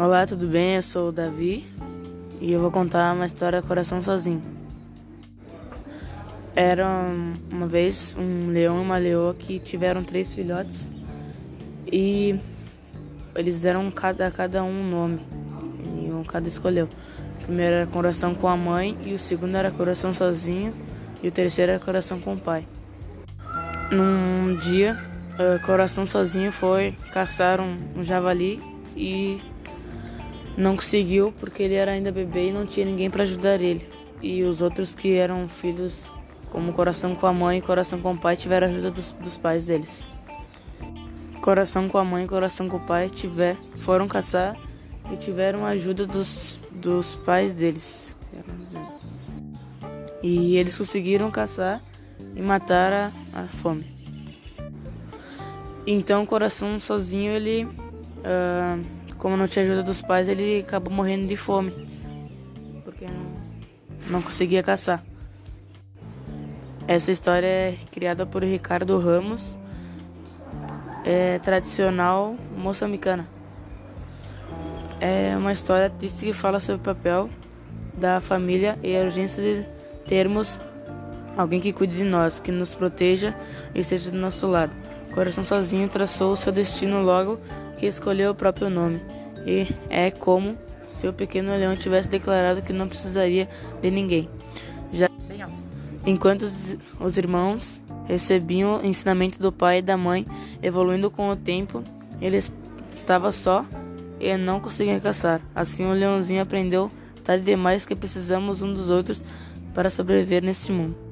Olá, tudo bem? Eu sou o Davi e eu vou contar uma história Coração Sozinho. Era uma vez um leão e uma leoa que tiveram três filhotes e eles deram cada, cada um um nome e um cada escolheu. O primeiro era Coração com a mãe e o segundo era Coração Sozinho e o terceiro era Coração com o pai. Num dia, Coração Sozinho foi caçar um, um javali e não conseguiu porque ele era ainda bebê e não tinha ninguém para ajudar ele. E os outros que eram filhos, como coração com a mãe e coração com o pai, tiveram ajuda dos, dos pais deles. Coração com a mãe e coração com o pai tiver, foram caçar e tiveram ajuda dos, dos pais deles. E eles conseguiram caçar e matar a, a fome. Então coração sozinho ele uh, como não tinha ajuda dos pais, ele acabou morrendo de fome. Porque não, não conseguia caçar. Essa história é criada por Ricardo Ramos, é tradicional moçambicana. É uma história triste que fala sobre o papel da família e a urgência de termos alguém que cuide de nós, que nos proteja e esteja do nosso lado. O coração sozinho traçou o seu destino logo que escolheu o próprio nome. E é como se o pequeno leão tivesse declarado que não precisaria de ninguém. Já enquanto os irmãos recebiam ensinamento do pai e da mãe, evoluindo com o tempo, ele estava só e não conseguia caçar. Assim o leãozinho aprendeu tarde demais que precisamos um dos outros para sobreviver neste mundo.